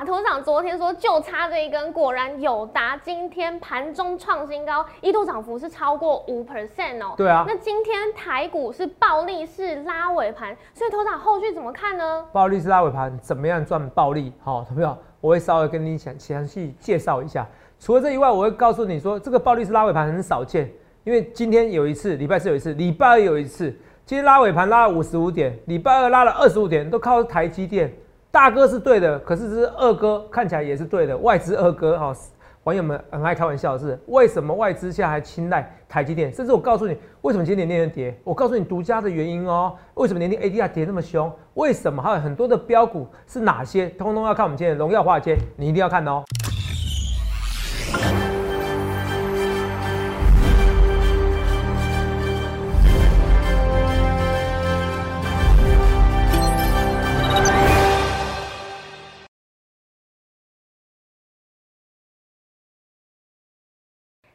哇，头长昨天说就差这一根，果然友达今天盘中创新高，一度涨幅是超过五 percent 哦。对啊，那今天台股是暴力式拉尾盘，所以头长后续怎么看呢？暴力式拉尾盘怎么样赚暴利？好，投票我会稍微跟你详详细介绍一下。除了这以外，我会告诉你说，这个暴力式拉尾盘很少见，因为今天有一次，礼拜四有一次，礼拜二有一次，今天拉尾盘拉了五十五点，礼拜二拉了二十五点，都靠台积电。大哥是对的，可是这是二哥看起来也是对的，外资二哥哈，网友们很爱开玩笑是，为什么外资现在还青睐台积电？甚至我告诉你，为什么今天连连跌？我告诉你独家的原因哦，为什么年年 ADR 跌那么凶？为什么还有很多的标股是哪些？通通要看我们今天的荣耀化尔街，你一定要看哦。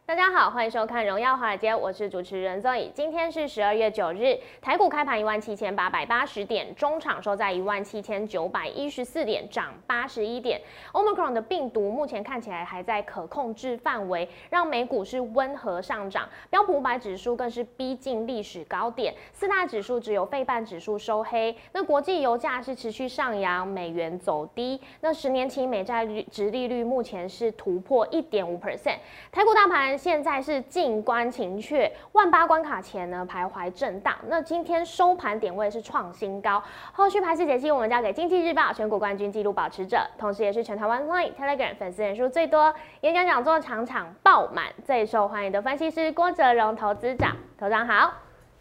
大家好，欢迎收看《荣耀华尔街》，我是主持人 Zoe。今天是十二月九日，台股开盘一万七千八百八十点，中场收在一万七千九百一十四点，涨八十一点。Omicron 的病毒目前看起来还在可控制范围，让美股是温和上涨，标普五百指数更是逼近历史高点，四大指数只有费半指数收黑。那国际油价是持续上扬，美元走低，那十年期美债率值利率目前是突破一点五 percent，台股大盘。现在是静观情却，万八关卡前呢徘徊震荡。那今天收盘点位是创新高。后续盘势解析，我们交给经济日报选股冠军纪录保持者，同时也是全台湾 Line Telegram 粉丝人数最多、演讲讲座场场爆满、最受欢迎的分析师郭哲荣投资长。头长好，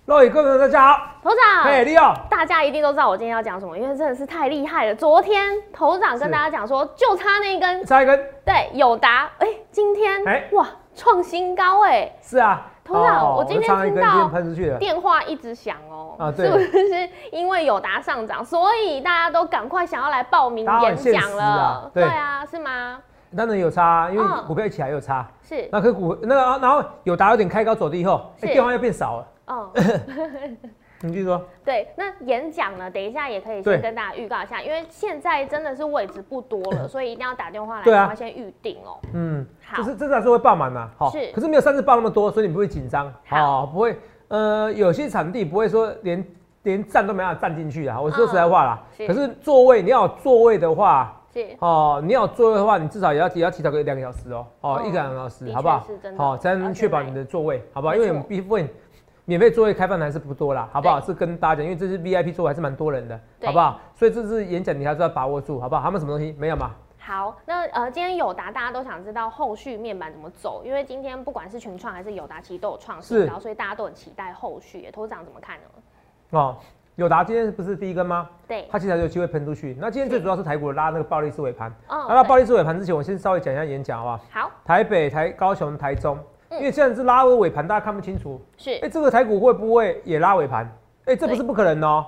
各位观众大家好，头长，嘿，你好，大家一定都知道我今天要讲什么，因为真的是太厉害了。昨天头长跟大家讲说，就差那一根，差一根，对，有答，哎，今天，哎，哇。创新高哎，是啊，头长，我今天听到电话一直响哦，啊，是不是因为友达上涨，所以大家都赶快想要来报名演讲了？对。啊，是吗？当然有差，因为股票一起来有差，是。那可股那个，然后友达有点开高走低以后，电话又变少了，哦。你继续说。对，那演讲呢？等一下也可以先跟大家预告一下，因为现在真的是位置不多了，所以一定要打电话来，赶快先预定哦。嗯，好，就是这次还是会爆满的，好，是，可是没有上次爆那么多，所以你不会紧张，好，不会，呃，有些场地不会说连连站都没办法站进去啊。我说实在话啦，可是座位你要座位的话，是，哦，你要座位的话，你至少也要也要提早个两个小时哦，哦，一个两个小时，好不好？好，才能确保你的座位，好不好？因为我们必分。免费座位开放的还是不多啦，好不好？是跟大家讲，因为这是 VIP 座位，还是蛮多人的，好不好？所以这次演讲你还是要把握住，好不好？还有没有什么东西？没有吗？好，那呃，今天友达大家都想知道后续面板怎么走，因为今天不管是群创还是友达，其实都有创新高，所以大家都很期待后续。头长怎么看呢？哦，友达今天不是第一根吗？对，它其实有机会喷出去。那今天最主要是台股拉那个暴力式尾盘。哦，拉到暴力式尾盘之前，我先稍微讲一下演讲，好不好？好。台北、台高雄、台中。因为现在是拉尾尾盘，大家看不清楚。是，哎，这个台股会不会也拉尾盘？哎，这不是不可能哦。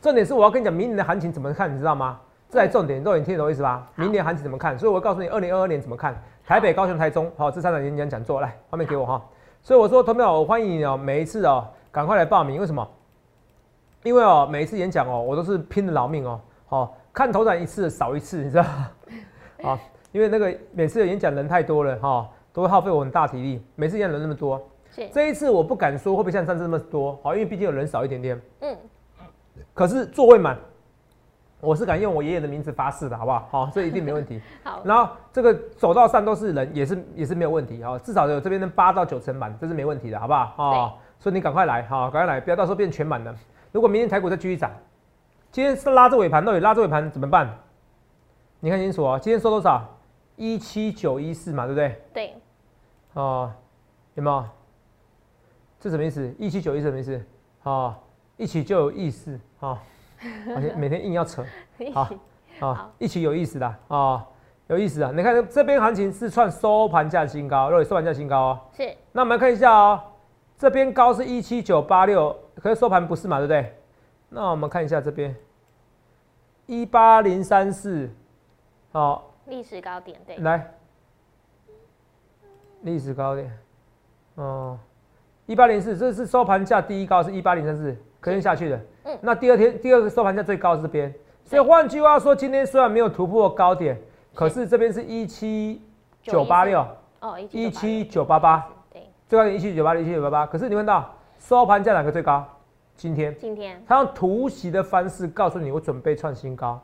重点是我要跟你讲，明年的行情怎么看，你知道吗？这才重点，肉眼听得懂意思吧？明年行情怎么看？所以我告诉你，二零二二年怎么看？台北、高雄、台中，好，这三场演讲讲座，来，画面给我哈。所以我说，投票我欢迎你哦，每一次哦，赶快来报名。为什么？因为哦，每一次演讲哦，我都是拼了老命哦，好看头展一次少一次，你知道吗？啊，因为那个每次的演讲人太多了哈。都会耗费我很大体力，每次演人那么多，这一次我不敢说会不会像上次那么多，好，因为毕竟有人少一点点，嗯，可是座位满，我是敢用我爷爷的名字发誓的，好不好？好，这一定没问题。好，然后这个走道上都是人，也是也是没有问题，啊，至少有这边的八到九成满，这是没问题的，好不好？哦，所以你赶快来，好，赶快来，不要到时候变全满了。如果明天台股再继续涨，今天是拉着尾盘，到底拉着尾盘怎么办？你看清楚哦，今天收多少？一七九一四嘛，对不对？对。哦，有没有？这什么意思？一七九一什么意思？哦，一起就有意思啊！而且每天硬要扯，好，啊，一起有意思的啊，有意思啊！你看这边行情是创收盘价新高，若收盘价新高哦。是。那我们来看一下哦，这边高是一七九八六，可是收盘不是嘛，对不对？那我们看一下这边，一八零三四，好，历史高点对。来。历史高点，哦，一八零四，这是收盘价第一高是一八零三四，可以下去的。嗯，那第二天第二个收盘价最高是这边，所以换句话说，今天虽然没有突破高点，可是这边是一七九八六，哦，一七九八八，对，最高点一七九八六，一七九八八。可是你看到收盘价哪个最高？今天，今天，它用突袭的方式告诉你，我准备创新高。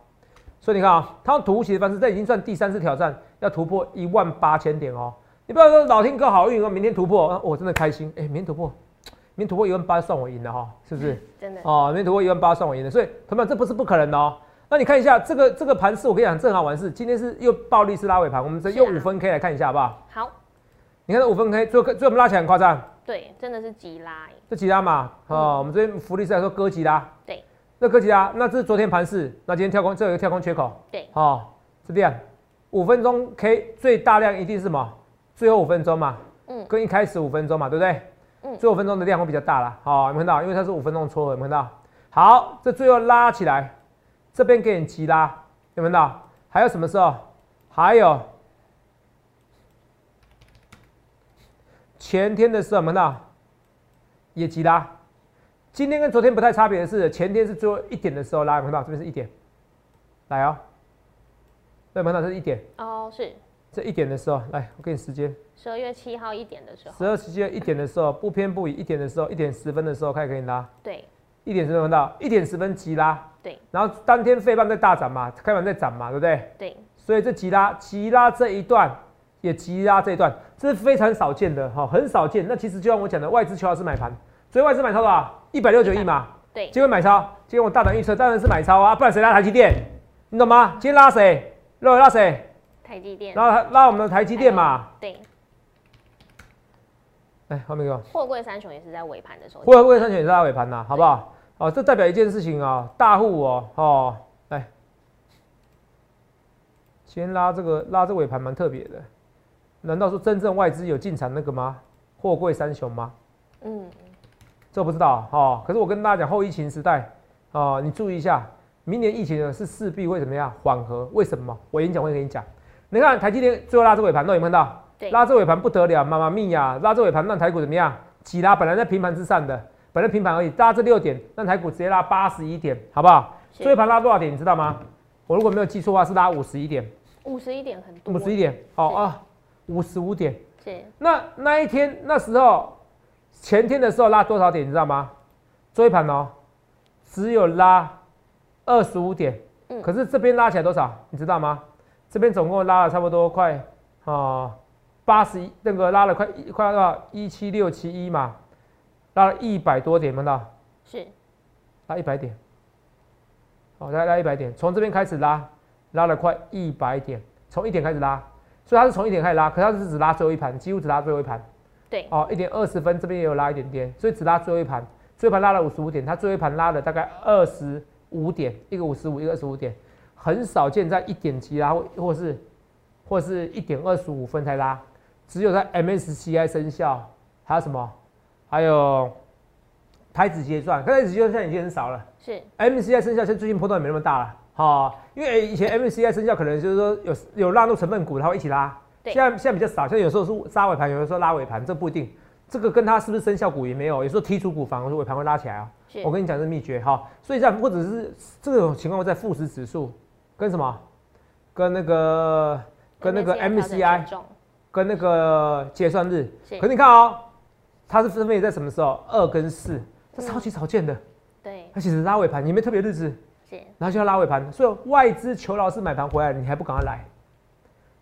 所以你看啊，它用突袭的方式，这已经算第三次挑战，要突破一万八千点哦。你不要说老天哥好运哦，明天突破，我真的开心。哎，明天突破，明天突破一万八算我赢了哈，是不是？真的哦，明天突破一万八算我赢了。所以同学们，这不是不可能的哦。那你看一下这个这个盘势，我跟你讲，正好完事今天是又暴力式拉尾盘，我们再用五分 K 来看一下好不好？好。你看这五分 K，最后最后我们拉起来很夸张。对，真的是急拉。这急拉嘛，哦，我们这边福利是来说哥急拉。对。那哥吉拉，那这是昨天盘势，那今天跳空，这有一个跳空缺口。对。哦，是这样。五分钟 K 最大量一定是什么？最后五分钟嘛。嗯。跟一开始五分钟嘛，对不对？嗯。最后五分钟的量会比较大啦。好，有没有看到？因为它是五分钟撮合，有没有看到？好，这最后拉起来，这边给你急拉，有没有看到？还有什么时候？还有。前天的时候，有没有看到？也急拉。今天跟昨天不太差别的是，前天是最后一点的时候拉，有没有看到？这边是一点，来哦。对，有没有看到？这是一点。哦，是。这一点的时候，来，我给你时间。十二月七号一点的时候。十二十七号一点的时候，不偏不倚，一点的时候，一点十分的时候开始给你拉。对。一点十分到一点十分急拉。对。然后当天费半在大涨嘛，开盘在涨嘛，对不对？对。所以这急拉急拉这一段，也急拉这一段，这是非常少见的哈，很少见。那其实就像我讲的，外资求老师买盘，所以外资买超多少？一百六十九亿嘛。对。今天买超，今天我大胆预测当然是买超啊，不然谁拉台积电？你懂吗？今天拉谁？肉拉谁？台积电。拉拉我们的台积电嘛。对。哎，后面一个。货柜三雄也是在尾盘的时候。货柜三雄也是在尾盘呐，好不好？哦，这代表一件事情啊，大户哦，哦，来，先拉这个拉这尾盘蛮特别的，难道说真正外资有进场那个吗？货柜三雄吗？嗯。这不知道哦，可是我跟大家讲，后疫情时代哦，你注意一下，明年疫情呢是势必会怎么样缓和？为什么？我演讲会跟你讲。你看台积电最后拉这尾盘，有没有看到？拉这尾盘不得了，妈妈咪呀，拉这尾盘让台股怎么样？起拉，本来在平盘之上的，本来平盘而已，拉这六点，让台股直接拉八十一点，好不好？最后盘拉多少点？你知道吗？我如果没有记错的话，是拉五十一点。五十一点很多。五十一点，好啊，五十五点。是。那那一天那时候。前天的时候拉多少点，你知道吗？追盘哦，只有拉二十五点。嗯。可是这边拉起来多少，你知道吗？这边总共拉了差不多快啊八十一，那个拉了快快到一七六七一嘛，拉了一百多点，看到？是。拉一百点。好，再拉一百点，从这边开始拉，拉了快一百点，从一点开始拉，所以它是从一点开始拉，可它是只拉最后一盘，几乎只拉最后一盘。对，哦，一点二十分，这边也有拉一点点，所以只拉最后一盘，最后盘拉了五十五点，它最后一盘拉了大概二十五点，一个五十五，一个二十五点，很少见在一点几拉或或是或是一点二十五分才拉，只有在 MSCI 生效，还有什么？还有台子结算，台子结算已经很少了，是 MSCI 生效，现在最近波动也没那么大了，好，因为以前 MSCI 生效可能就是说有有纳入成分股，它会一起拉。现在现在比较少，现在有时候是杀尾盘，有的时候拉尾盘，这不一定。这个跟它是不是生效股也没有，有时候剔除股反而尾盘会拉起来啊。我跟你讲这秘诀哈，所以这样或者是这种情况会在富时指数跟什么，跟那个跟那个 MCI，跟那个结算日。可你看哦，它是分别在什么时候？二跟四，这超级少见的。对。它其实拉尾盘，也没特别日子。然后就要拉尾盘，所以外资求老师买盘回来，你还不赶快来？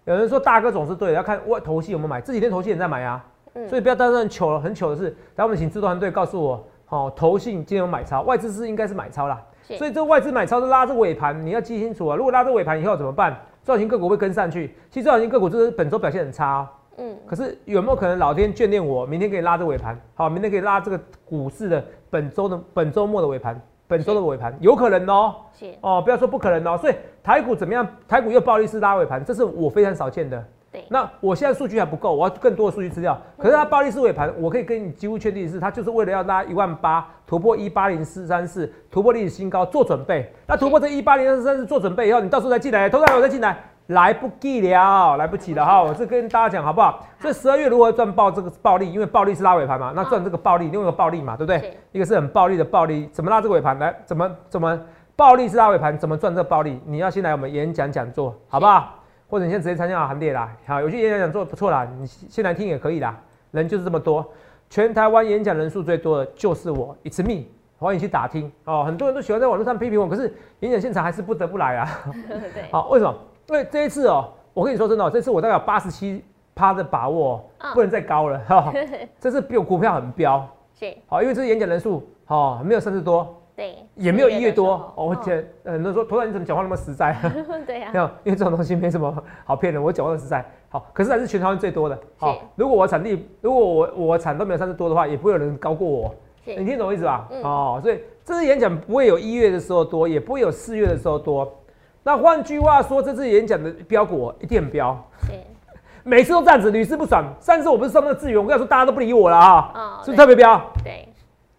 有人说大哥总是对，要看外投信有没有买。这几天投信也在买啊，所以不要当很糗了。很糗的是，等我们请制作团队告诉我，哦，投信今天有买超，外资是应该是买超啦。所以这外资买超是拉着尾盘，你要记清楚啊。如果拉着尾盘以后怎么办？中小型个股会跟上去。其实中小型个股就是本周表现很差，嗯。可是有没有可能老天眷恋我，明天可以拉着尾盘？好，明天可以拉这个股市的本周的本周末的尾盘。本周的尾盘有可能哦，哦，不要说不可能哦，所以台股怎么样？台股又暴力式拉尾盘，这是我非常少见的。对，那我现在数据还不够，我要更多的数据资料。可是它暴力式尾盘，我可以跟你几乎确定的是，它就是为了要拉一万八，突破一八零四三四，突破历史新高做准备。那突破这一八零四三四做准备以后，你到时候再进来，投资我再进来。来不及了，来不及了哈！我是跟大家讲好不好？所以十二月如何赚爆这个暴利？因为暴利是拉尾盘嘛，那赚这个暴利，另外一个暴利嘛，对不对？一个是很暴利的暴利，怎么拉这个尾盘？来，怎么怎么暴利是拉尾盘？怎么赚这个暴利？你要先来我们演讲讲座，好不好？或者你现在直接参加行列啦。好，有些演讲讲做的不错啦，你先来听也可以啦。人就是这么多，全台湾演讲人数最多的就是我，It's me。欢迎去打听哦，很多人都喜欢在网络上批评我，可是演讲现场还是不得不来啊。对，好，为什么？因为这一次哦，我跟你说真的，这次我大概有八十七趴的把握，不能再高了哈。这次比我股票很飙，是好，因为这次演讲人数哦没有三十多，对，也没有一月多。哦，我觉得很多人说，头仔你怎么讲话那么实在？对呀，没有，因为这种东西没什么好骗的，我讲话实在。好，可是还是全台湾最多的。好，如果我产地，如果我我产都没有三十多的话，也不会有人高过我。你听懂我意思吧？哦，所以这次演讲不会有一月的时候多，也不会有四月的时候多。那换句话说，这次演讲的标股一定很标。每次都这样子，屡试不爽。上次我不是上那个资源，我跟你说大家都不理我了啊，是不是特别标？对，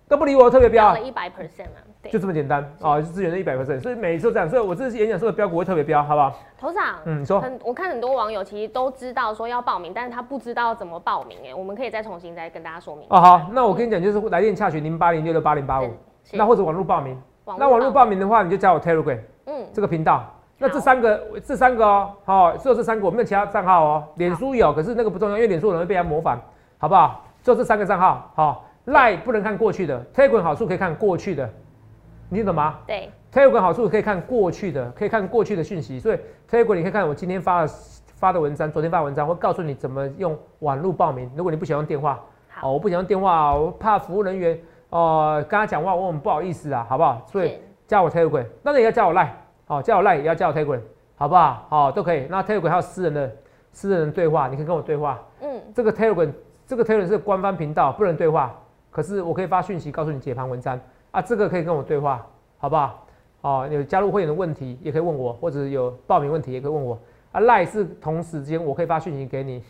都不理我，特别标。了一百 percent 啊。就这么简单啊，是资源的一百 percent，所以每次都这样，所以我这次演讲说的标股会特别标，好不好？头长，嗯，你说，很，我看很多网友其实都知道说要报名，但是他不知道怎么报名，哎，我们可以再重新再跟大家说明。哦，好，那我跟你讲，就是来电洽询零八零六六八零八五，那或者网络报名，那网络报名的话，你就加我 Telegram，嗯，这个频道，那这三个，这三个哦，好，只有这三个，我没有其他账号哦，脸书有，可是那个不重要，因为脸书容易被人模仿，好不好？就这三个账号，好，Line 不能看过去的，Telegram 好处可以看过去的。你听懂吗？对，Telegram 好处可以看过去的，可以看过去的讯息，所以 Telegram 你可以看我今天发的发的文章，昨天发的文章会告诉你怎么用网络报名。如果你不喜欢电话，好，我不想用电话，我怕服务人员哦跟他讲话我很不好意思啊，好不好？所以加我 Telegram，那你也要加我 Line，好，加我 Line 也要加我 Telegram，好不好？好，都可以。那 Telegram 还有私人的私人对话，你可以跟我对话。嗯，这个 Telegram 这个 Telegram 是官方频道，不能对话，可是我可以发讯息告诉你解盘文章。啊，这个可以跟我对话，好不好？哦，有加入会员的问题也可以问我，或者有报名问题也可以问我。啊，赖是同时间我可以发讯息给你，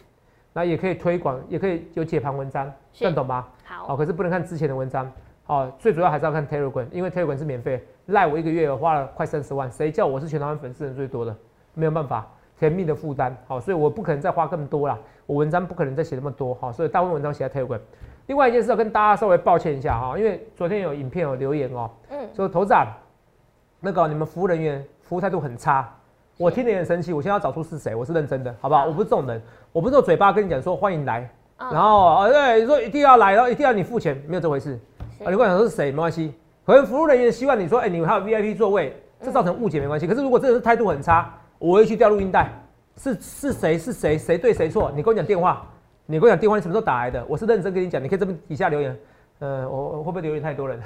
那也可以推广，也可以有解盘文章，样懂吗？好。哦，可是不能看之前的文章。哦，最主要还是要看 Telegram，因为 Telegram 是免费。赖我一个月花了快三十万，谁叫我是全台湾粉丝人最多的？没有办法，甜蜜的负担。好，所以我不可能再花更多了，我文章不可能再写那么多。好，所以大部分文章写在 Telegram。另外一件事要跟大家稍微抱歉一下哈，因为昨天有影片有留言哦，嗯，说头长，那个你们服务人员服务态度很差，我听得很生气，我现在要找出是谁，我是认真的，好不好？我不是这种人，我不是用嘴巴跟你讲说欢迎来，然后哦对，说一定要来，然后一定要你付钱，没有这回事，啊，你跟我讲说是谁没关系，可能服务人员希望你说，哎，你们还有 VIP 座位，这造成误解没关系，可是如果真的是态度很差，我会去调录音带，是是谁是谁谁对谁错，你跟我讲电话。你跟我讲电话，你什么时候打来的？我是认真跟你讲，你可以这么底下留言。呃，我我会不会留言太多人？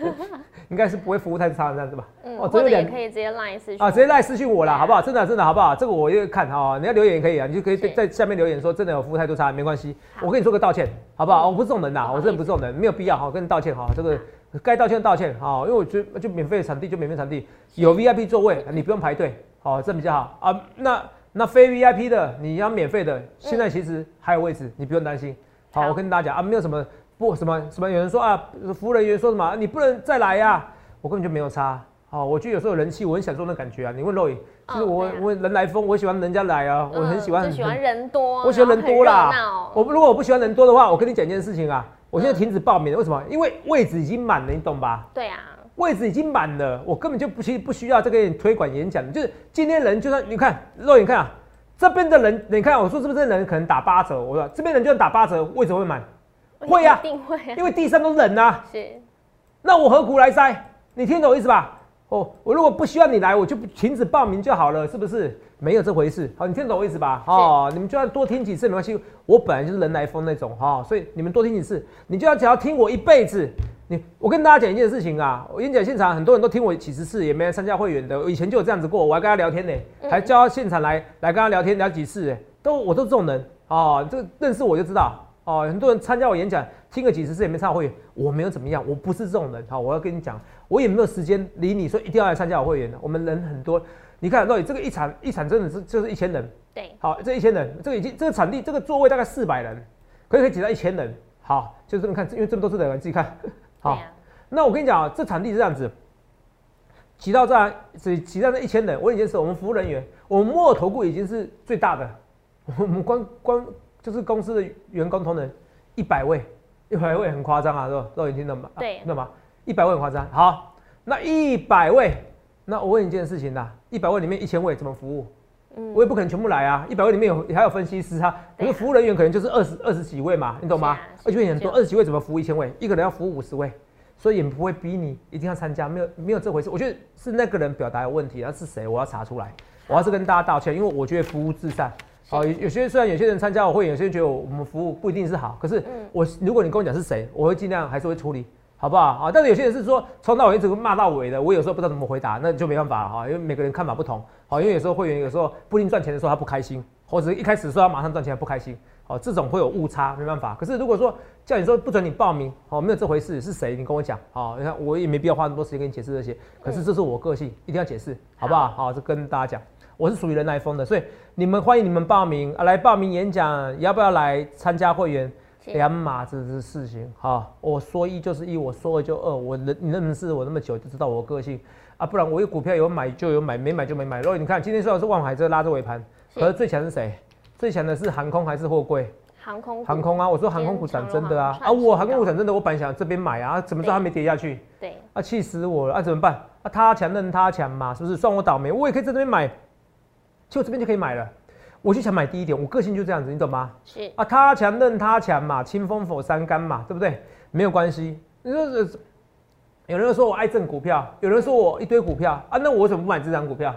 应该是不会服务太差这样子吧？嗯，或者也可以直接赖私讯啊，直接赖私讯我啦，好不好？真的真的好不好？这个我也看哈，你要留言也可以啊，你就可以在下面留言说真的有服务态度差，没关系，我跟你说个道歉，好不好？我不是这种人呐，我真的不是这种人，没有必要哈，跟你道歉哈，这个该道歉道歉哈，因为我觉得就免费场地就免费场地，有 VIP 座位你不用排队，好，这比较好啊，那。那非 VIP 的，你要免费的，现在其实还有位置，你不用担心。好，我跟大家讲啊，没有什么不什么什么，有人说啊，服务人员说什么，你不能再来呀，我根本就没有差。好，我觉得有时候人气，我很享受那感觉啊。你问 Roy，就是我我人来疯，我喜欢人家来啊，我很喜欢。喜欢人多。我喜欢人多啦。我如果我不喜欢人多的话，我跟你讲一件事情啊，我现在停止报名了。为什么？因为位置已经满了，你懂吧？对啊。位置已经满了，我根本就不需不需要这个推广演讲。就是今天人就算你看肉眼看啊，这边的人你看我说是不是人可能打八折？我说这边人就算打八折，位置会满，会呀，一定会，因为地上都是人呐。是，那我何苦来塞？你听懂我意思吧？哦，我如果不需要你来，我就停止报名就好了，是不是？没有这回事。好，你听懂我意思吧？哦，你们就要多听几次没关系，我本来就是人来疯那种哈，所以你们多听几次，你就要只要听我一辈子。你我跟大家讲一件事情啊，我演讲现场很多人都听我几十次，也没来参加会员的。我以前就有这样子过，我还跟他聊天呢，还叫他现场来来跟他聊天聊几次，都我都这种人哦，这个认识我就知道哦。很多人参加我演讲听个几十次也没参加会员，我没有怎么样，我不是这种人。好，我要跟你讲，我也没有时间理你说一定要来参加我会员的。我们人很多，你看到底这个一场一场真的是就是一千人，对，好，这一千人，这个已经这个场地这个座位大概四百人，可以可以挤到一千人，好，就这么看，因为这么多是人，自己看好。那我跟你讲啊，这场地是这样子，挤到这样，挤挤到这一千人。我已经是我们服务人员，我们摩尔投顾已经是最大的，我们光光就是公司的员工同仁一百位，一百位很夸张啊，是吧？都已听到吗？对，知道吗？一百位很夸张。好，那一百位，那我问你一件事情呐，一百位里面一千位怎么服务？嗯我也不可能全部来啊，一百位里面有还有分析师啊，可对啊是服务人员可能就是二十二十几位嘛，你懂吗而且很多，二十几位怎么服务一千位？一个人要服务五十位，所以也不会逼你一定要参加，没有没有这回事。我觉得是那个人表达有问题，那是谁？我要查出来，我要是跟大家道歉，因为我觉得服务至上。好，有有些虽然有些人参加我会，有些人觉得我们服务不一定是好，可是嗯我如果你跟我讲是谁，我会尽量还是会处理，好不好？啊，但是有些人是说从头到尾一直骂到尾的，我有时候不知道怎么回答，那就没办法了哈，因为每个人看法不同。好，因为有时候会员有时候不一定赚钱的时候他不开心，或者一开始说要马上赚钱他不开心，好，这种会有误差，没办法。可是如果说叫你说不准你报名，好，没有这回事，是谁？你跟我讲，好，你看我也没必要花那么多时间跟你解释这些，可是这是我个性，一定要解释，好不好？好，这跟大家讲。我是属于人来疯的，所以你们欢迎你们报名啊，来报名演讲，要不要来参加会员？是两码子的事情哈，我说一就是一，我说二就二，我认你认识我那么久，就知道我个性啊，不然我有股票有买就有买，没买就没买。如果你看今天虽然是万海这拉着尾盘，可是最强是谁？最强的是航空还是货柜？航空航空啊，我说航空股涨真的啊啊，我航空股涨真的，我本来想这边买啊，怎么知道它没跌下去？对，啊，气死我了啊！怎么办？啊，他强任他强嘛，是不是？算我倒霉，我也可以在这边买，就这边就可以买了。我就想买低一点，我个性就这样子，你懂吗？是啊，他强任他强嘛，清风否三竿嘛，对不对？没有关系。你说呃有人说我爱挣股票，有人说我一堆股票啊，那我怎么不买这张股票？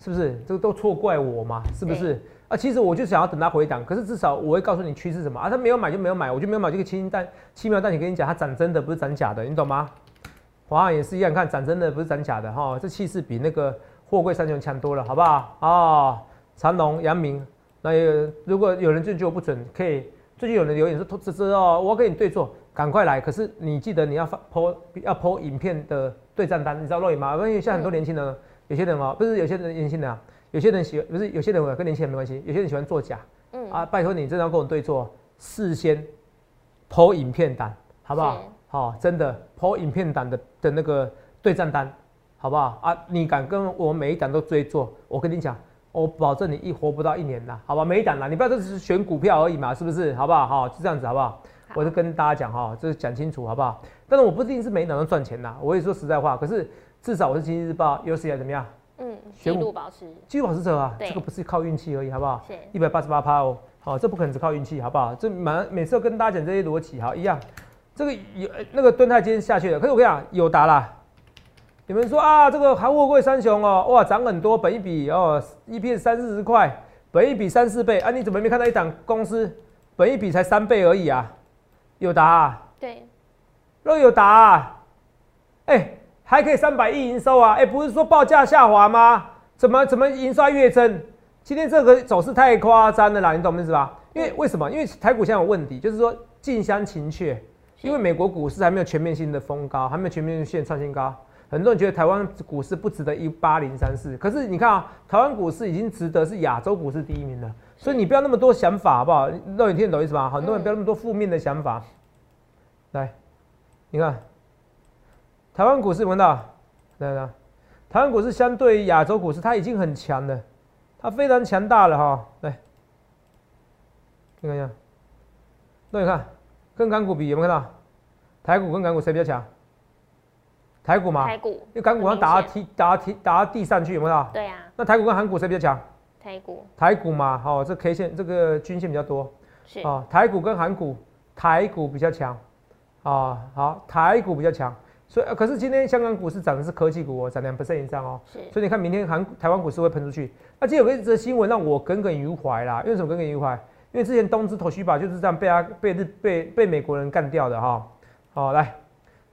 是不是？这个都错怪我嘛？是不是？啊，其实我就想要等它回档，可是至少我会告诉你趋势什么啊。他没有买就没有买，我就没有买这个轻淡轻描淡写跟你讲，它涨真的不是涨假的，你懂吗？华航也是一样，看涨真的不是涨假的哈，这气势比那个货柜三雄强多了，好不好？哦，长隆、阳明，那也如果有人就觉得我不准，可以最近有人留言说投资者哦，我要跟你对坐，赶快来。可是你记得你要发 po 要 po 影片的对战单，你知道肉眼吗？因为现在很多年轻人，有些人哦，不是有些人年轻人啊，有些人喜不是有些人跟年轻人没关系，有些人喜欢作假嗯啊，拜托你真的要跟我对坐，事先 po 影片单，好不好是？好、真的 po 影片单的的那个对战单，好不好啊？你敢跟我每一档都追做，我跟你讲，我保证你一活不到一年啦，好吧？每一档啦，你不要只是选股票而已嘛，是不是？好不好？好，就这样子，好不好？好我就跟大家讲哈，这是讲清楚，好不好？但是我不一定是每一档都赚钱呐，我也说实在话，可是至少我是经济日报有史以来怎么样？嗯，记选股录保持继续保持者啊，对这个不是靠运气而已，好不好？是一百八十八趴哦，好，这不可能只靠运气，好不好？这满每次都跟大家讲这些逻辑，好一样。这个有呃那个盾泰今天下去了，可是我跟你讲，有达啦。你们说啊，这个韩货柜三雄哦，哇，涨很多，本一比哦，一片三四十块，本一比三四倍啊，你怎么没看到一档公司本一比才三倍而已啊？有达、啊，对，若有达、啊，哎、还可以三百亿营收啊！哎、不是说报价下滑吗？怎么怎么营收还月增？今天这个走势太夸张了啦，你懂我意思吧？因为为什么？因为台股现在有问题，就是说近乡情怯，因为美国股市还没有全面性的封高，还没有全面性创新高。很多人觉得台湾股市不值得一八零三四，可是你看啊，台湾股市已经值得是亚洲股市第一名了。所以你不要那么多想法，好不好？让你听得懂意思吗？很多人不要那么多负面的想法。来，你看，台湾股市有没有看到？来来，台湾股市相对于亚洲股市，它已经很强了，它非常强大了哈。来，你看一下，那你看，跟港股比有没有看到？台股跟港股谁比较强？台股嘛，台股。因为港股要打到踢打到踢打到地上去，有没有？对啊，那台股跟韩股谁比较强？台股。台股嘛，好、这 K 线这个均线比较多。是。啊、台股跟韩股，台股比较强。啊、好，台股比较强，所以、呃可是今天香港股市涨的是科技股哦，涨两 percent 以上哦，是。所以你看明天韩台湾股市会喷出去。那今天有个一则新闻让我耿耿于怀啦，因为什么耿耿于怀？因为之前东芝头须吧就是这样被他被日被被美国人干掉的哈。好、来，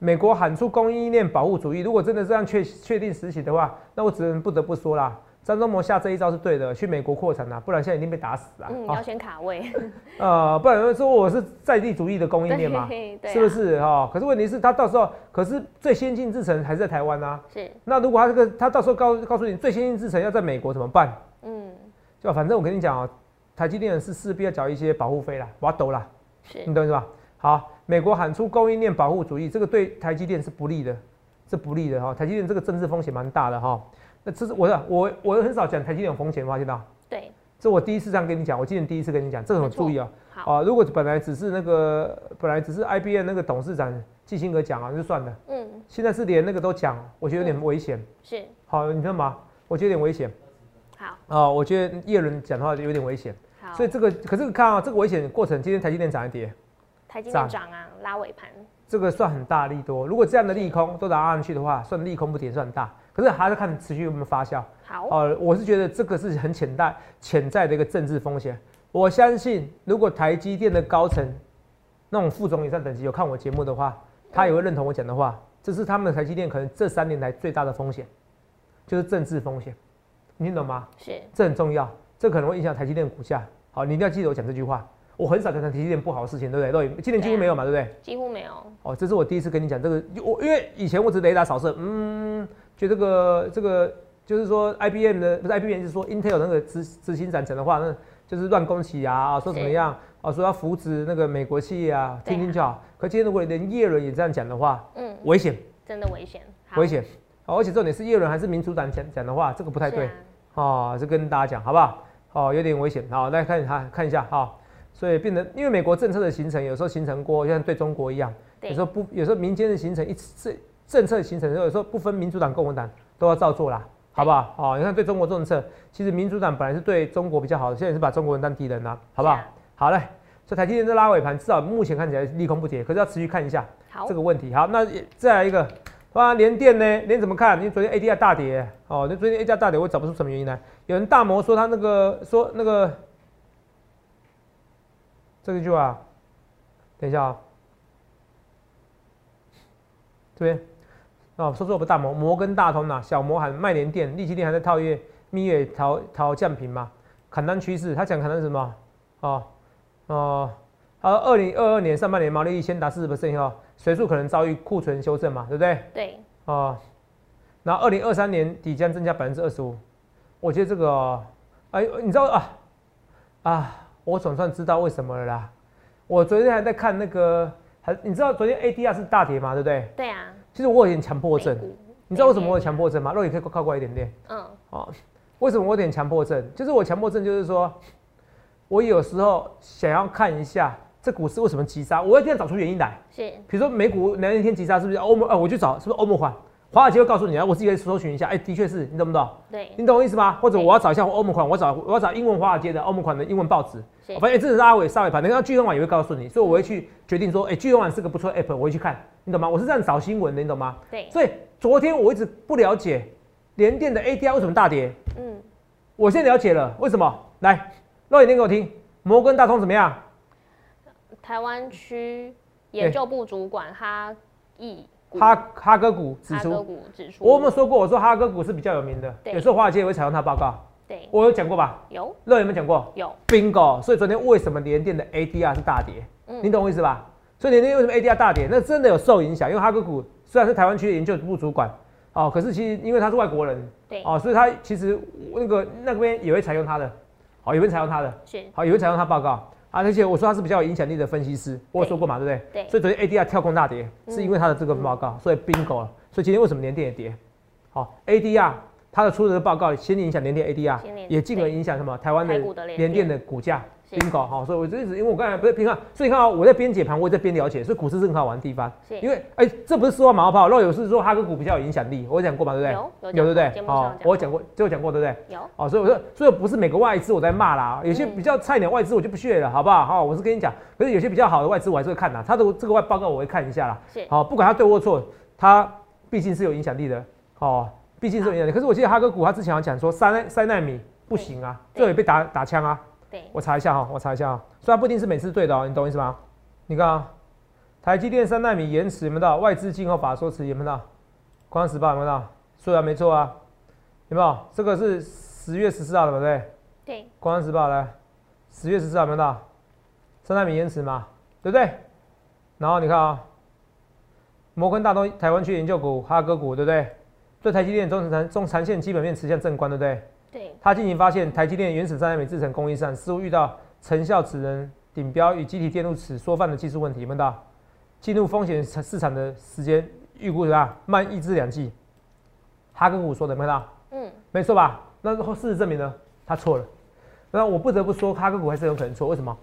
美国喊出供应链保护主义，如果真的这样确确定实行的话，那我只能不得不说啦，张忠谋下这一招是对的，去美国扩产啦，不然现在一定被打死啊。嗯，好要选卡位，呃，不然会说我是在地主义的供应链嘛，是不是哈、可是问题是，他到时候可是最先进制程还是在台湾啊。是那如果他这个他到时候告告诉你最先进制程要在美国怎么办？嗯就反正我跟你讲哦、台积电是势必要缴一些保护费啦，我要抖啦，是你懂是吧？好，美国喊出供应链保护主义，这个对台积电是不利的，是不利的哈、台积电这个政治风险蛮大的哈、那这是我的我我很少讲台积电有风险，发现到？对。这我第一次这样跟你讲，我今年第一次跟你讲，这个很注意哦、好。啊，如果本来只是那个本来只是 IBM 那个董事长基辛格讲啊，就算了。嗯。现在是连那个都讲，我觉得有点危险。是。好，你知道吗？我觉得有点危险。好，啊，我觉得叶伦讲的话有点危险，好，所以这个可是看啊，这个危险过程，今天台积电涨一跌，台积涨电涨啊，拉尾盘，这个算很大利多。如果这样的利空都打上去的话，算利空不跌算大，可是还是看持续有没有发酵。好，哦，我是觉得这个是很潜在潜在的一个政治风险。我相信，如果台积电的高层那种副总以上等级有看我节目的话，他也会认同我讲的话。这是他们台积电可能这三年来最大的风险，就是政治风险，你听懂吗？是，这很重要，这可能会影响台积电股价。好，你一定要记得我讲这句话。我很少谈台积电不好的事情，对不对？都今年几乎没有嘛，对不对？几乎没有，哦，这是我第一次跟你讲这个，我因为以前我只雷达扫射，嗯，就这个这个就是说 IBM 的不是 IBM 就是说 Intel 那个执执行长讲的话，那就是乱攻击啊，啊说怎么样啊，说要扶持那个美国企业啊，听听就好。可今天如果连叶伦也这样讲的话，嗯，危险，真的危险，好危险。哦，而且重点是叶伦还是民主党讲讲的话，这个不太对啊哦，这跟大家讲好不好？哦，有点危险。好，来看看看一下哈。所以变得，因为美国政策的形成，有时候形成过，就像对中国一样，有时候不，有时候民间的形成一次政策形成，有时候不分民主党、共和党都要照做啦，好不好？哦，你看对中国政策，其实民主党本来是对中国比较好的，现在也是把中国人当敌人啦，好不好啊？好嘞，所以台积电在拉尾盘，至少目前看起来利空不跌，可是要持续看一下好这，个问题。好，那也再来一个，哇，联电呢？联怎么看？因为昨天 ADR 大跌，哦，那昨天 ADR 大跌，我找不出什么原因来。有人大摩说他那个说那个这个句话，等一下啊、这边。哦，说说我不大摩，摩根大通呐、小摩喊卖联电，利基电还在套月，蜜月淘淘降频嘛，砍单趋势，他讲砍单什么？哦哦，他二零二二年上半年毛利率先达四十 percent 以后，随处可能遭遇库存修正嘛，对不对？对，哦，然后二零二三年底将增加百分之二十五，我觉得这个、哦，哎，你知道啊啊，我总算知道为什么了啦。我昨天还在看那个，还你知道昨天 ADR 是大跌嘛，对不对？对啊，其实我有点强迫症你知道为什么我有强迫症吗？肉也可以靠过来一点点嗯，哦。为什么我有点强迫症？就是我强迫症，就是说我有时候想要看一下这股市为什么急杀，我一定要找出原因来。是，比如说美股哪一天急杀，是不是欧盟？啊，我去找是不是欧盟款？华尔街会告诉你啊，我自己会搜寻一下，哎、的确是你懂不懂？对，你懂我意思吗？或者我要找一下欧盟款，我找我要找英文华尔街的欧盟款的英文报纸，是我发现这是阿伟沙尾盘，那个聚亨网也会告诉你，所以我会去决定说，哎、巨人网是个不错的 app，我会去看，你懂吗？我是这样找新闻的，你懂吗？对，所以昨天我一直不了解联电的 ADR 为什么大跌，嗯，我现在了解了，为什么？来，肉眼念给我听，摩根大通怎么样？台湾区研究部主管哈义股哈哈哥股指哈哥出，股指出，我有没有说过？我说哈哥股是比较有名的，有时候华尔街也会采用它报告，对，我有讲过吧？有。肉眼有没有讲过？有，bingo，所以昨天为什么联电的 ADR 是大跌？嗯。你懂我意思吧？所以联电为什么 ADR 大跌？那真的有受影响，因为哈哥股虽然是台湾区的研究部主管，哦，可是其实因为他是外国人，对，哦，所以他其实那个那边也会采用他的，好、也会采用他的，是，好、也会采用他报告啊，而且我说他是比较有影响力的分析师，我有说过嘛，对不对？对，所以昨天 ADR 跳空大跌，嗯是因为他的这个报告，所以 bingo 了。所以今天为什么连电也跌？好，ADR 它的出的报告先影响连电 ADR，也进而影响什么台湾的联电的股价是 bingo 好，所以我就一直因为我刚才不是平看，所以你看啊，我在边解盘，我也在边了解，所以股市是很好玩的地方。是因为哎、这不是说马后炮，若有是说哈个股比较有影响力，我有讲过嘛，对不对？有有有对不对哦，我有讲过，这有讲过对不对？有，哦，所以我说，所以不是每个外资我在骂啦，有些嗯比较菜鸟外资我就不屑了，好不好？好，我是跟你讲，可是有些比较好的外资我还是会看啦，他的这个外报告我会看一下啦。是，好，不管他对或错，他毕竟是有影响力的，哦，毕竟是有影响力。可是我记得哈哥股他之前有讲说三三纳米不行啊，对这也被打打枪啊。对，我查一下哈，我查一下哈，虽然不一定是每次对的哦，你懂我意思吗？你看啊，台积电三纳米延迟有没有到？外资进后法说辞有没有到？光时报有没有到？说的没错啊，有没有？这个是十月十四号的，对不对？对，光时报来，十月十四号有没有到？三纳米延迟嘛，对不对？然后你看啊，摩根大通台湾区研究股哈哥股，对不对？对台积电中长中长线基本面持向正观，对不对？对，他进行发现，台积电原始三纳米制程工艺上似乎遇到成效只能顶标与集体电路尺缩放的技术问题，有没有到？进入风险市场的时间预估怎么样？慢一至两季。哈根股说的有没有到？嗯，没错吧？那后事实证明呢，他错了。那我不得不说，哈根股还是有可能错。为什么？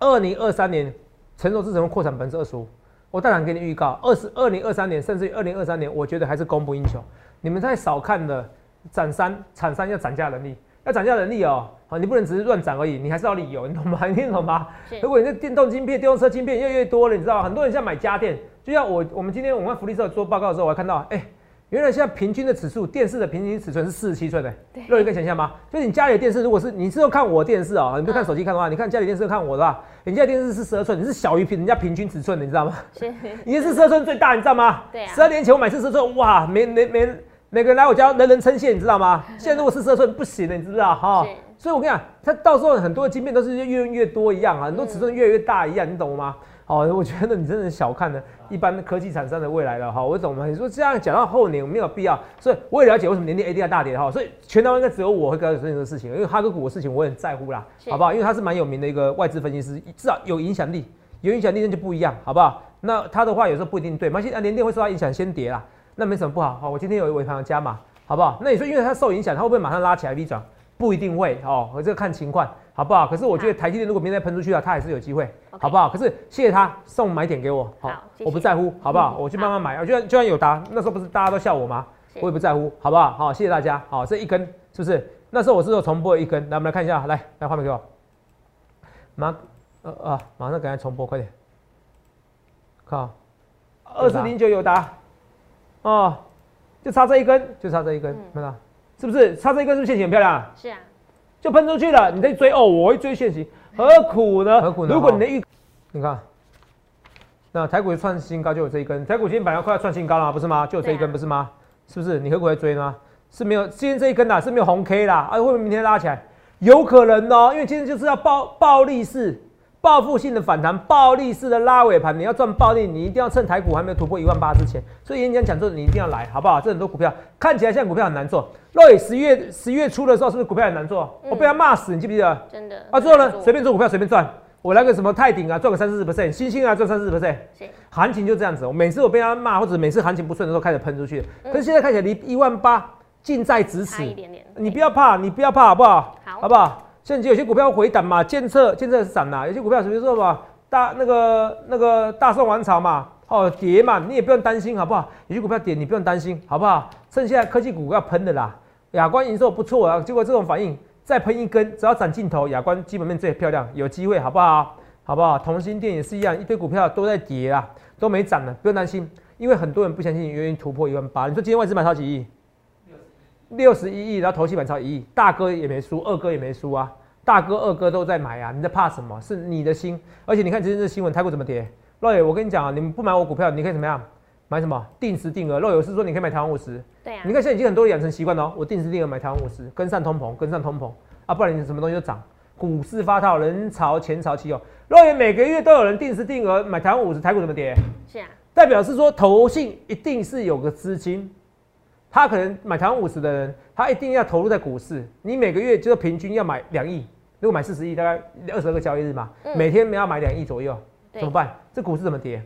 二零二三年成熟制程会扩产百分之二十五，我大胆给你预告，二十二零二三年甚至于二零二三年，我觉得还是供不应求。你们太少看了涨三产三要涨价能力，要涨价能力哦，好，你不能只是乱涨而已，你还是要理由，你懂吗？你听懂吗？如果你的电动晶片、电动车晶片越来越多了，你知道很多人现在买家电，就像我我们今天我们福利社做报告的时候，我还看到，哎。原来现在平均的尺寸，电视的平均尺寸是四十七寸的。对，有一个想象吗？就是你家里的电视，如果是你是要看我电视啊，你不看手机看的话，你看家里电视看我的话，你家电视是十二寸，你是小于平人家平均尺寸的，你知道吗？是。你是十二寸最大，你知道吗？对啊。十二年前我买四十寸，哇，每每每每个人来我家人人称羡，你知道吗？现在如果四十二寸不行了，你知不知道？哈。所以我跟你讲，它到时候很多的晶片都是越用越多一样啊，很多尺寸越来越大一样，你懂吗？哦，我觉得你真的小看了一般科技厂商的未来了哈。我懂吗？你说这样讲到后年没有必要，所以我也了解为什么年年 ADR 大跌哈。所以全台湾应该只有我会告诉你这个事情，因为哈哥股的事情我很在乎啦，好不好？因为他是蛮有名的一个外资分析师，至少有影响力，有影响力那就不一样，好不好？那他的话有时候不一定对，而且啊年电会受到影响先跌啦，那没什么不好。好，我今天有一尾盘加码，好不好？那你说因为它受影响，它会不会马上拉起来 V 转？不一定会哦，我这个看情况。好不好？可是我觉得台积电如果明天喷出去了，它还是有机会，好不好？可是谢谢他送买点给我，好，我不在乎，好不好？我去慢慢买，我就算就算有答，那时候不是大家都笑我吗？我也不在乎，好不好？好，谢谢大家。好，这一根是不是？那时候我是有重播一根，来我们来看一下，来来画面给我，马呃啊，马上赶快重播，快点，靠，二四零九有答，哦，就差这一根，就差这一根，看到是不是？差这一根是不是线型很漂亮？是啊。就喷出去了，你在追哦，我会追现行，何苦呢？何苦呢？如果你的预，你看，那台股创新高就有这一根，台股今天本来快要创新高了，不是吗？就有这一根，不是吗？是不是？你何苦在追呢？是没有今天这一根呐，是没有红 K 啦，啊，会不会明天拉起来？有可能哦，因为今天就是要暴暴力式。报复性的反弹，暴力式的拉尾盘，你要赚暴利，你一定要趁台股还没有突破一万八之前。所以演讲讲座你一定要来，好不好？这很多股票看起来像股票很难做。若雨十月十月初的时候是不是股票很难做？我被他骂死，你记不记得？真的啊，最后呢，随便做股票随便赚。我来个什么泰鼎啊，赚个三四十 percent，星星啊赚三四十 percent。行情就这样子。我每次我被他骂，或者每次行情不顺的时候开始喷出去。可是现在看起来离一万八近在咫尺，你不要怕，你不要怕，好不好？好，好不好？现在有些股票回档嘛，监测监测是涨啦，有些股票比如说嘛，大那个那个大宋王朝嘛，哦跌嘛，你也不用担心好不好？有些股票跌你不用担心好不好？趁现在科技股要喷的啦，亚光营收不错啊，结果这种反应再喷一根，只要涨镜头，亚光基本面最漂亮，有机会好不好？好不好？同心店也是一样，一堆股票都在跌啊，都没涨了，不用担心，因为很多人不相信愿意突破一万八。你说今天外资买超几亿？六十一亿，然后投期买超一亿，大哥也没输，二哥也没输啊，大哥二哥都在买啊，你在怕什么？是你的心，而且你看今天这新闻，台股怎么跌？若野，我跟你讲啊，你们不买我股票，你可以怎么样？买什么？定时定额。若有是说你可以买台湾五十，对啊。你看现在已经很多人养成习惯了，我定时定额买台湾五十，跟上通膨，跟上通膨啊，不然你什么东西都涨，股市发套，人潮钱潮起有。若野每个月都有人定时定额买台湾五十，台股怎么跌？是啊，代表是说投信一定是有个资金。他可能买台湾五十的人，他一定要投入在股市。你每个月就是平均要买两亿，如果买四十亿，大概二十二个交易日嘛，每天要买两亿左右，怎么办？这股市怎么跌？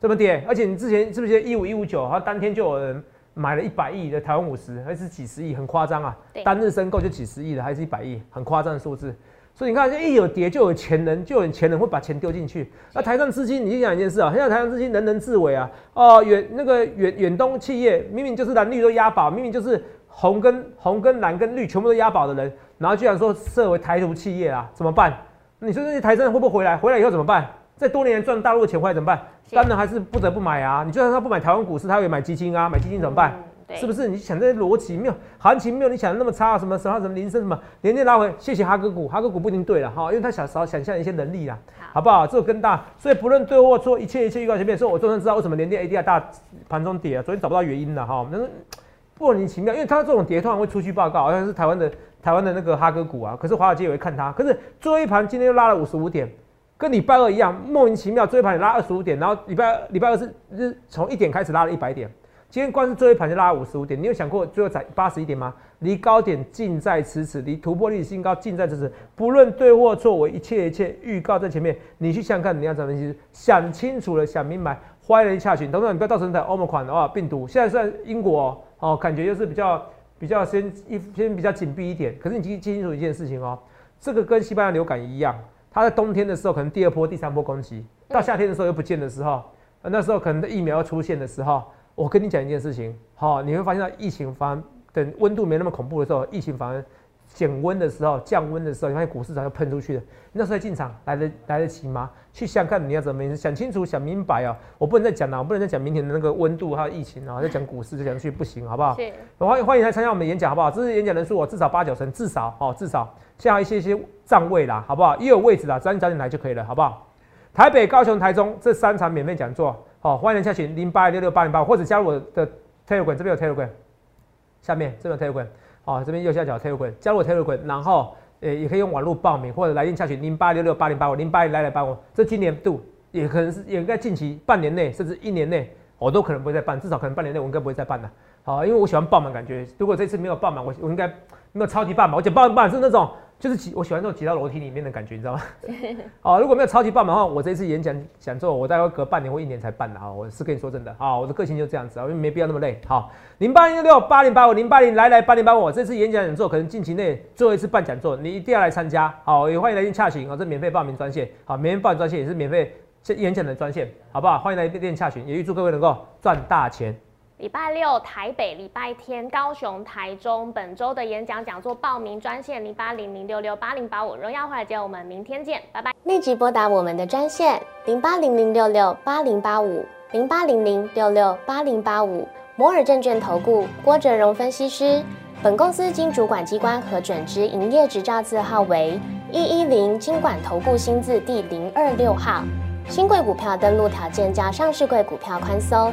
怎么跌？而且你之前是不是一五一五九，他当天就有人买了一百亿的台湾五十，还是几十亿，很夸张啊！单日申购就几十亿的，还是一百亿，很夸张的数字。所以你看，一有跌就有钱人，就有钱人会把钱丢进去。那台上资金，你就讲一件事啊，现在台上资金人人自危啊。哦，远那个远远东企业明明就是蓝绿都押宝，明明就是红跟红跟蓝跟绿全部都押宝的人，然后居然说设为台独企业啊，怎么办？你说这些台商会不会回来？回来以后怎么办？在多年赚大陆的钱回来怎么办？当然还是不得不买啊。你就算他不买台湾股市，他也买基金啊，买基金怎么办？是不是你想这些逻辑没有行情没有你想的那么差？什么什么什么铃声什么连连拉回？谢谢哈哥股，哈哥股不一定对了哈，因为他想少想象一些能力啦，好不好？这个更大，所以不论对或错，一切一切预告前面，所以我终于知道为什么连电 ADR 大盘中跌啊，昨天找不到原因了哈，那是莫名其妙，因为他这种跌突然会出去报告，好像是台湾的台湾的那个哈哥股啊，可是华尔街也会看它，可是最后一盘今天又拉了五十五点，跟礼拜二一样莫名其妙，最后一盘也拉二十五点，然后礼拜二礼拜二是是从一点开始拉了一百点。今天光是最后一盘就拉五十五点，你有想过最后才八十一点吗？离高点近在咫尺，离突破历史新高近在咫尺。不论对或错，我一切一切预告在前面。你去想看，你要怎么分析？想清楚了，想明白，坏人下群。等等，你不要到时候在欧盟款的话，病毒现在算英国哦，感觉又是比较比较先一先比较紧闭一点。可是你记记清楚一件事情哦，这个跟西班牙流感一样，它在冬天的时候可能第二波、第三波攻击，到夏天的时候又不见的时候，那时候可能疫苗要出现的时候。我跟你讲一件事情，好，你会发现到疫情反等温度没那么恐怖的时候，疫情反而减温的时候、降温的时候，你发现股市早就喷出去了。那时候进场来得来得及吗？去想看你要怎么想清楚、想明白哦。我不能再讲了，我不能再讲明天的那个温度还有疫情啊，再讲股市再讲去不行，好不好？是。欢迎欢迎来参加我们的演讲，好不好？这次演讲人数我至少八九成，至少哦，至少现在一些一些站位啦，好不好？也有位置啦，只要你早点来就可以了，好不好？台北、高雄、台中这三场免费讲座，好，欢迎加群零八六六八零八，或者加入我的 Telegram，这边有 Telegram，下面这边有 Telegram。哦，这边右下角 Telegram 加入我 Telegram，然后呃也可以用网络报名或者来电洽询零八六六八零八五零八来来八五，这今年度也可能是也应该近期半年内甚至一年内，我都可能不会再办，至少可能半年内我应该不会再办了。好，因为我喜欢爆满感觉，如果这次没有爆满，我我应该没有超级爆满，我讲爆满爆满是那种。就是挤，我喜欢这种挤到楼梯里面的感觉，你知道吗？哦，如果没有超级爆满的话，我这次演讲讲座，我大概隔半年或一年才办的啊。我是跟你说真的啊，我的个性就这样子啊，因为没必要那么累。好，零八零六八零八五零八零来来八零八五，这次演讲讲座可能近期内最后一次办讲座，你一定要来参加。好，也欢迎来电洽询啊，这免费报名专线，好，免费报名专线也是免费演讲的专线，好不好？欢迎来电洽询，也预祝各位能够赚大钱。礼拜六台北，礼拜天高雄、台中。本周的演讲讲座报名专线零八零零六六八零八五。荣耀华尔街，我们明天见，拜拜。立即拨打我们的专线零八零零六六八零八五零八零零六六八零八五。摩尔证券投顾郭哲荣分析师。本公司经主管机关核准之营业执照字号为一一零金管投顾新字第零二六号。新贵股票登录条件较上市贵股票宽松，